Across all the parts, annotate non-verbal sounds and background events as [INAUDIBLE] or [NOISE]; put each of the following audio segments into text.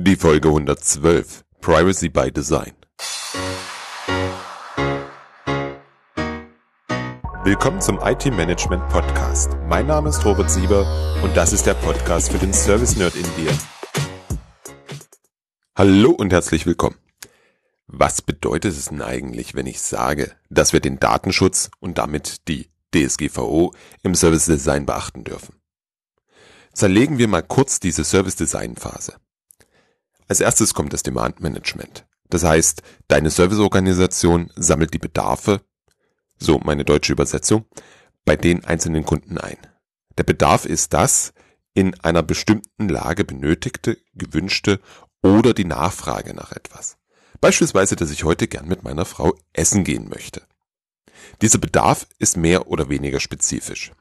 Die Folge 112 Privacy by Design. Willkommen zum IT Management Podcast. Mein Name ist Robert Sieber und das ist der Podcast für den Service Nerd in dir. Hallo und herzlich willkommen. Was bedeutet es denn eigentlich, wenn ich sage, dass wir den Datenschutz und damit die DSGVO im Service Design beachten dürfen? Zerlegen wir mal kurz diese Service Design Phase. Als erstes kommt das Demand Management. Das heißt, deine Serviceorganisation sammelt die Bedarfe, so meine deutsche Übersetzung, bei den einzelnen Kunden ein. Der Bedarf ist das in einer bestimmten Lage benötigte, gewünschte oder die Nachfrage nach etwas. Beispielsweise, dass ich heute gern mit meiner Frau essen gehen möchte. Dieser Bedarf ist mehr oder weniger spezifisch.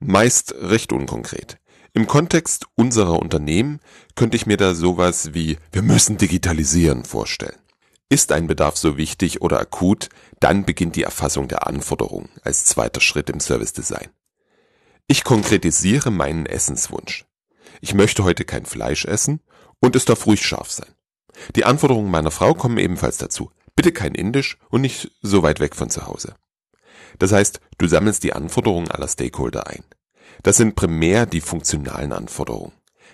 Meist recht unkonkret. Im Kontext unserer Unternehmen könnte ich mir da sowas wie wir müssen digitalisieren vorstellen. Ist ein Bedarf so wichtig oder akut, dann beginnt die Erfassung der Anforderungen als zweiter Schritt im Service Design. Ich konkretisiere meinen Essenswunsch. Ich möchte heute kein Fleisch essen und es darf ruhig scharf sein. Die Anforderungen meiner Frau kommen ebenfalls dazu. Bitte kein Indisch und nicht so weit weg von zu Hause. Das heißt, du sammelst die Anforderungen aller Stakeholder ein. Das sind primär die funktionalen Anforderungen.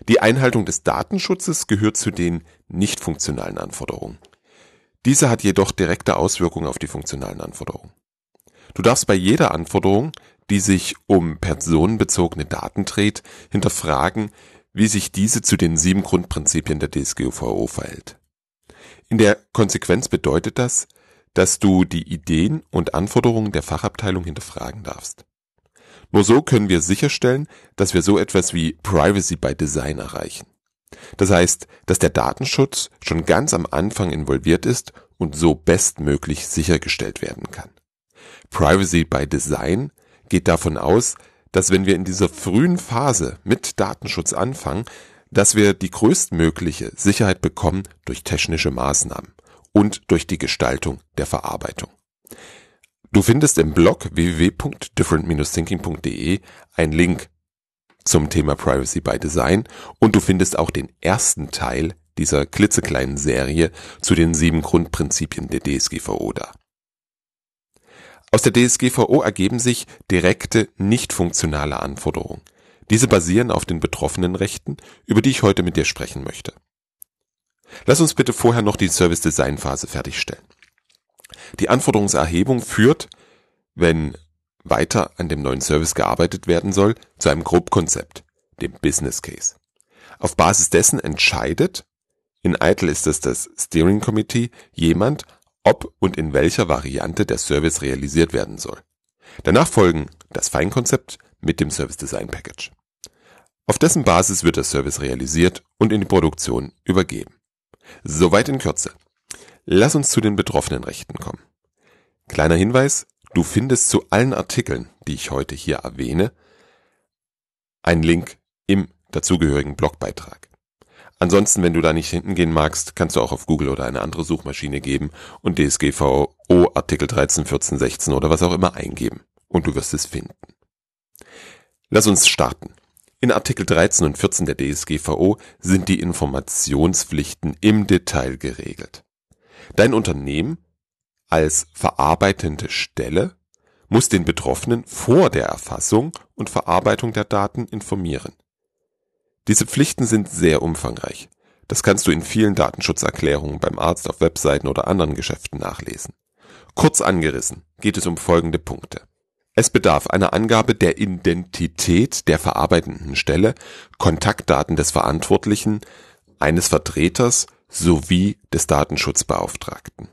Die Einhaltung des Datenschutzes gehört zu den nicht funktionalen Anforderungen. Diese hat jedoch direkte Auswirkungen auf die funktionalen Anforderungen. Du darfst bei jeder Anforderung, die sich um personenbezogene Daten dreht, hinterfragen, wie sich diese zu den sieben Grundprinzipien der DSGVO verhält. In der Konsequenz bedeutet das, dass du die Ideen und Anforderungen der Fachabteilung hinterfragen darfst. Nur so können wir sicherstellen, dass wir so etwas wie Privacy by Design erreichen. Das heißt, dass der Datenschutz schon ganz am Anfang involviert ist und so bestmöglich sichergestellt werden kann. Privacy by Design geht davon aus, dass wenn wir in dieser frühen Phase mit Datenschutz anfangen, dass wir die größtmögliche Sicherheit bekommen durch technische Maßnahmen und durch die Gestaltung der Verarbeitung. Du findest im Blog www.different-thinking.de einen Link zum Thema Privacy by Design und du findest auch den ersten Teil dieser klitzekleinen Serie zu den sieben Grundprinzipien der DSGVO da. Aus der DSGVO ergeben sich direkte, nicht funktionale Anforderungen. Diese basieren auf den betroffenen Rechten, über die ich heute mit dir sprechen möchte. Lass uns bitte vorher noch die Service Design Phase fertigstellen. Die Anforderungserhebung führt, wenn weiter an dem neuen Service gearbeitet werden soll, zu einem Grobkonzept, dem Business Case. Auf Basis dessen entscheidet, in ITIL ist es das Steering Committee, jemand, ob und in welcher Variante der Service realisiert werden soll. Danach folgen das Feinkonzept mit dem Service Design Package. Auf dessen Basis wird der Service realisiert und in die Produktion übergeben. Soweit in Kürze. Lass uns zu den betroffenen Rechten kommen. Kleiner Hinweis, du findest zu allen Artikeln, die ich heute hier erwähne, einen Link im dazugehörigen Blogbeitrag. Ansonsten, wenn du da nicht hinten gehen magst, kannst du auch auf Google oder eine andere Suchmaschine geben und DSGVO Artikel 13, 14, 16 oder was auch immer eingeben und du wirst es finden. Lass uns starten. In Artikel 13 und 14 der DSGVO sind die Informationspflichten im Detail geregelt. Dein Unternehmen als verarbeitende Stelle muss den Betroffenen vor der Erfassung und Verarbeitung der Daten informieren. Diese Pflichten sind sehr umfangreich. Das kannst du in vielen Datenschutzerklärungen beim Arzt auf Webseiten oder anderen Geschäften nachlesen. Kurz angerissen geht es um folgende Punkte. Es bedarf einer Angabe der Identität der verarbeitenden Stelle, Kontaktdaten des Verantwortlichen, eines Vertreters sowie des Datenschutzbeauftragten.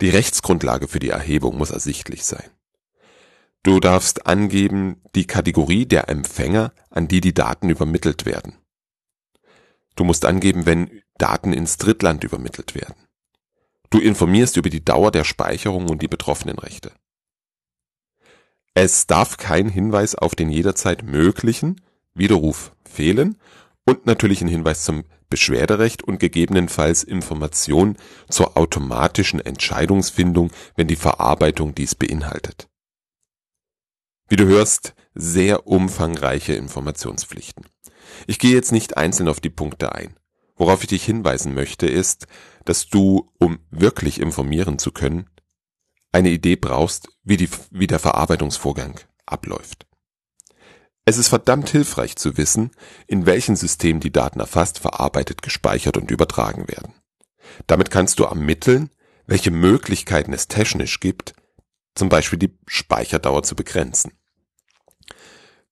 Die Rechtsgrundlage für die Erhebung muss ersichtlich sein. Du darfst angeben die Kategorie der Empfänger, an die die Daten übermittelt werden. Du musst angeben, wenn Daten ins Drittland übermittelt werden. Du informierst über die Dauer der Speicherung und die betroffenen Rechte. Es darf kein Hinweis auf den jederzeit möglichen Widerruf fehlen und natürlich ein Hinweis zum Beschwerderecht und gegebenenfalls Information zur automatischen Entscheidungsfindung, wenn die Verarbeitung dies beinhaltet. Wie du hörst, sehr umfangreiche Informationspflichten. Ich gehe jetzt nicht einzeln auf die Punkte ein. Worauf ich dich hinweisen möchte, ist, dass du, um wirklich informieren zu können, eine Idee brauchst, wie, die, wie der Verarbeitungsvorgang abläuft. Es ist verdammt hilfreich zu wissen, in welchem System die Daten erfasst, verarbeitet, gespeichert und übertragen werden. Damit kannst du ermitteln, welche Möglichkeiten es technisch gibt, zum Beispiel die Speicherdauer zu begrenzen.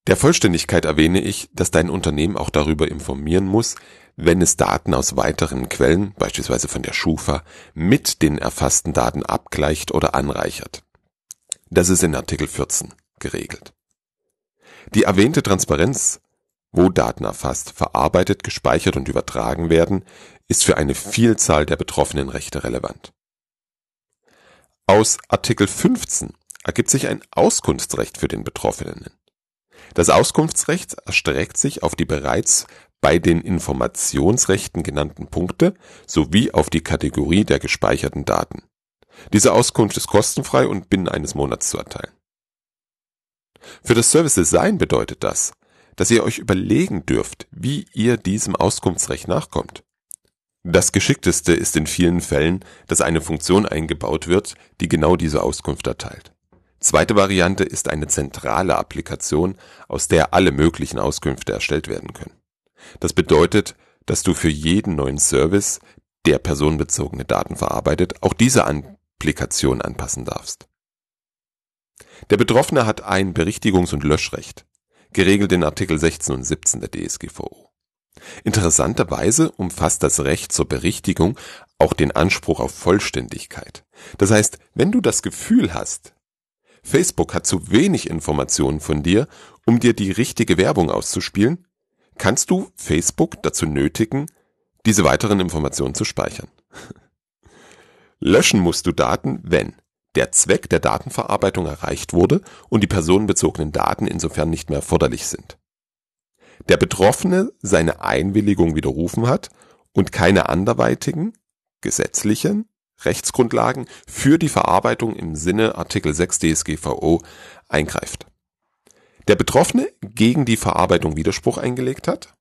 Der Vollständigkeit erwähne ich, dass dein Unternehmen auch darüber informieren muss, wenn es Daten aus weiteren Quellen, beispielsweise von der Schufa, mit den erfassten Daten abgleicht oder anreichert. Das ist in Artikel 14 geregelt. Die erwähnte Transparenz, wo Daten erfasst, verarbeitet, gespeichert und übertragen werden, ist für eine Vielzahl der betroffenen Rechte relevant. Aus Artikel 15 ergibt sich ein Auskunftsrecht für den Betroffenen. Das Auskunftsrecht erstreckt sich auf die bereits bei den Informationsrechten genannten Punkte sowie auf die Kategorie der gespeicherten Daten. Diese Auskunft ist kostenfrei und binnen eines Monats zu erteilen. Für das Service Design bedeutet das, dass ihr euch überlegen dürft, wie ihr diesem Auskunftsrecht nachkommt. Das Geschickteste ist in vielen Fällen, dass eine Funktion eingebaut wird, die genau diese Auskunft erteilt. Zweite Variante ist eine zentrale Applikation, aus der alle möglichen Auskünfte erstellt werden können. Das bedeutet, dass du für jeden neuen Service, der personenbezogene Daten verarbeitet, auch diese Applikation anpassen darfst. Der Betroffene hat ein Berichtigungs- und Löschrecht, geregelt in Artikel 16 und 17 der DSGVO. Interessanterweise umfasst das Recht zur Berichtigung auch den Anspruch auf Vollständigkeit. Das heißt, wenn du das Gefühl hast, Facebook hat zu wenig Informationen von dir, um dir die richtige Werbung auszuspielen, kannst du Facebook dazu nötigen, diese weiteren Informationen zu speichern. [LAUGHS] Löschen musst du Daten, wenn der Zweck der Datenverarbeitung erreicht wurde und die personenbezogenen Daten insofern nicht mehr erforderlich sind. Der Betroffene seine Einwilligung widerrufen hat und keine anderweitigen gesetzlichen Rechtsgrundlagen für die Verarbeitung im Sinne Artikel 6 DSGVO eingreift. Der Betroffene gegen die Verarbeitung Widerspruch eingelegt hat,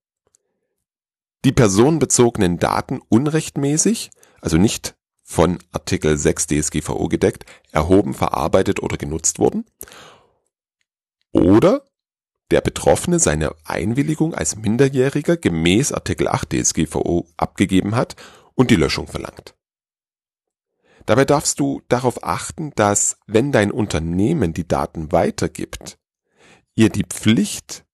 die personenbezogenen Daten unrechtmäßig, also nicht von Artikel 6 DSGVO gedeckt, erhoben, verarbeitet oder genutzt wurden, oder der Betroffene seine Einwilligung als Minderjähriger gemäß Artikel 8 DSGVO abgegeben hat und die Löschung verlangt. Dabei darfst du darauf achten, dass, wenn dein Unternehmen die Daten weitergibt, ihr die Pflicht,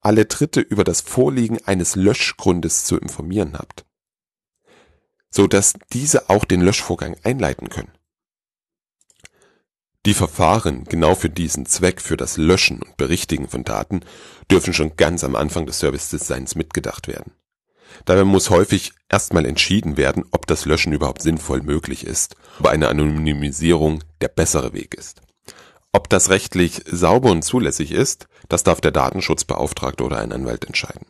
alle Dritte über das Vorliegen eines Löschgrundes zu informieren habt, so dass diese auch den Löschvorgang einleiten können. Die Verfahren genau für diesen Zweck, für das Löschen und Berichtigen von Daten, dürfen schon ganz am Anfang des Service Designs mitgedacht werden. Dabei muss häufig erstmal entschieden werden, ob das Löschen überhaupt sinnvoll möglich ist, ob eine Anonymisierung der bessere Weg ist. Ob das rechtlich sauber und zulässig ist, das darf der Datenschutzbeauftragte oder ein Anwalt entscheiden.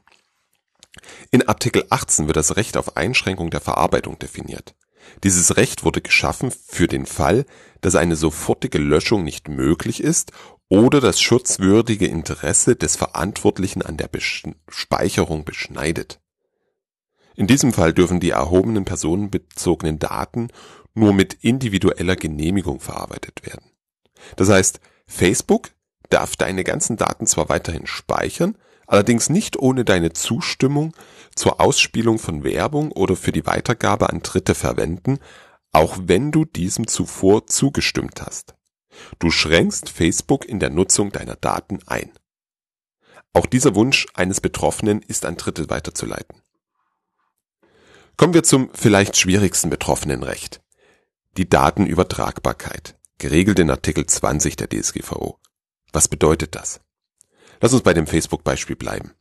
In Artikel 18 wird das Recht auf Einschränkung der Verarbeitung definiert. Dieses Recht wurde geschaffen für den Fall, dass eine sofortige Löschung nicht möglich ist oder das schutzwürdige Interesse des Verantwortlichen an der Speicherung beschneidet. In diesem Fall dürfen die erhobenen personenbezogenen Daten nur mit individueller Genehmigung verarbeitet werden. Das heißt, Facebook darf deine ganzen Daten zwar weiterhin speichern, allerdings nicht ohne deine Zustimmung zur Ausspielung von Werbung oder für die Weitergabe an Dritte verwenden, auch wenn du diesem zuvor zugestimmt hast. Du schränkst Facebook in der Nutzung deiner Daten ein. Auch dieser Wunsch eines Betroffenen ist an Dritte weiterzuleiten. Kommen wir zum vielleicht schwierigsten betroffenen Recht. Die Datenübertragbarkeit, geregelt in Artikel 20 der DSGVO. Was bedeutet das? Lass uns bei dem Facebook-Beispiel bleiben.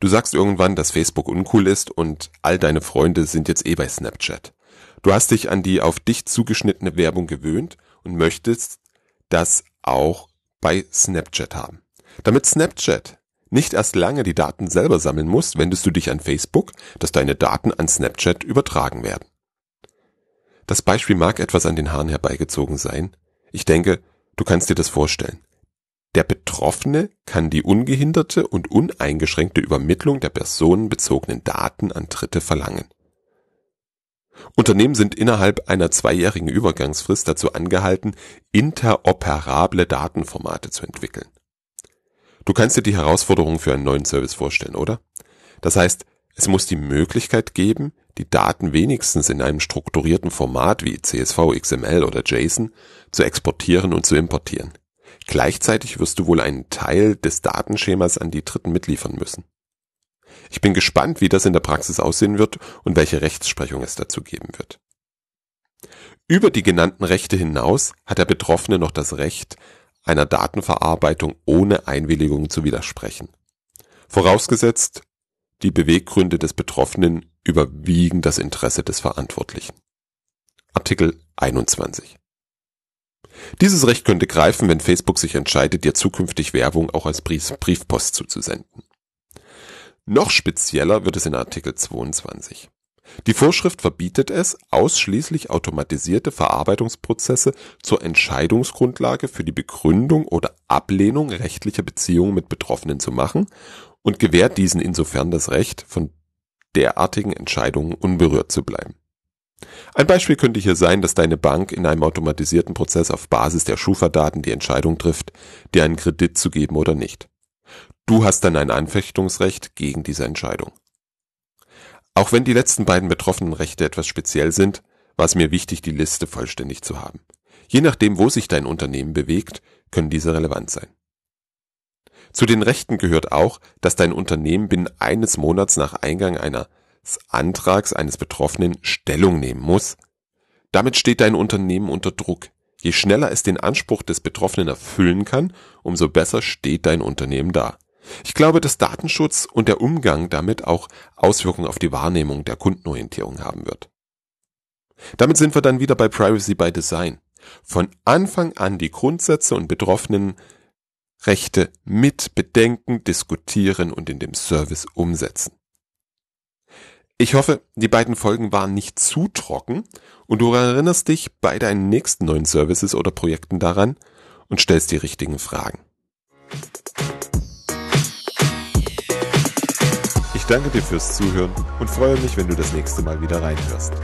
Du sagst irgendwann, dass Facebook uncool ist und all deine Freunde sind jetzt eh bei Snapchat. Du hast dich an die auf dich zugeschnittene Werbung gewöhnt und möchtest das auch bei Snapchat haben. Damit Snapchat nicht erst lange die Daten selber sammeln musst, wendest du dich an Facebook, dass deine Daten an Snapchat übertragen werden. Das Beispiel mag etwas an den Haaren herbeigezogen sein. Ich denke, du kannst dir das vorstellen. Der Betroffene kann die ungehinderte und uneingeschränkte Übermittlung der personenbezogenen Daten an Dritte verlangen. Unternehmen sind innerhalb einer zweijährigen Übergangsfrist dazu angehalten, interoperable Datenformate zu entwickeln. Du kannst dir die Herausforderung für einen neuen Service vorstellen, oder? Das heißt, es muss die Möglichkeit geben, die Daten wenigstens in einem strukturierten Format wie CSV, XML oder JSON zu exportieren und zu importieren. Gleichzeitig wirst du wohl einen Teil des Datenschemas an die Dritten mitliefern müssen. Ich bin gespannt, wie das in der Praxis aussehen wird und welche Rechtsprechung es dazu geben wird. Über die genannten Rechte hinaus hat der Betroffene noch das Recht, einer Datenverarbeitung ohne Einwilligung zu widersprechen. Vorausgesetzt, die Beweggründe des Betroffenen überwiegen das Interesse des Verantwortlichen. Artikel 21. Dieses Recht könnte greifen, wenn Facebook sich entscheidet, dir zukünftig Werbung auch als Briefpost zuzusenden. Noch spezieller wird es in Artikel 22. Die Vorschrift verbietet es, ausschließlich automatisierte Verarbeitungsprozesse zur Entscheidungsgrundlage für die Begründung oder Ablehnung rechtlicher Beziehungen mit Betroffenen zu machen und gewährt diesen insofern das Recht, von derartigen Entscheidungen unberührt zu bleiben. Ein Beispiel könnte hier sein, dass deine Bank in einem automatisierten Prozess auf Basis der Schufa-Daten die Entscheidung trifft, dir einen Kredit zu geben oder nicht. Du hast dann ein Anfechtungsrecht gegen diese Entscheidung. Auch wenn die letzten beiden betroffenen Rechte etwas speziell sind, war es mir wichtig, die Liste vollständig zu haben. Je nachdem, wo sich dein Unternehmen bewegt, können diese relevant sein. Zu den Rechten gehört auch, dass dein Unternehmen binnen eines Monats nach Eingang eines Antrags eines Betroffenen Stellung nehmen muss. Damit steht dein Unternehmen unter Druck. Je schneller es den Anspruch des Betroffenen erfüllen kann, umso besser steht dein Unternehmen da. Ich glaube, dass Datenschutz und der Umgang damit auch Auswirkungen auf die Wahrnehmung der Kundenorientierung haben wird. Damit sind wir dann wieder bei Privacy by Design. Von Anfang an die Grundsätze und Betroffenen Rechte mit bedenken, diskutieren und in dem Service umsetzen. Ich hoffe, die beiden Folgen waren nicht zu trocken und du erinnerst dich bei deinen nächsten neuen Services oder Projekten daran und stellst die richtigen Fragen. Ich danke dir fürs Zuhören und freue mich, wenn du das nächste Mal wieder reinhörst.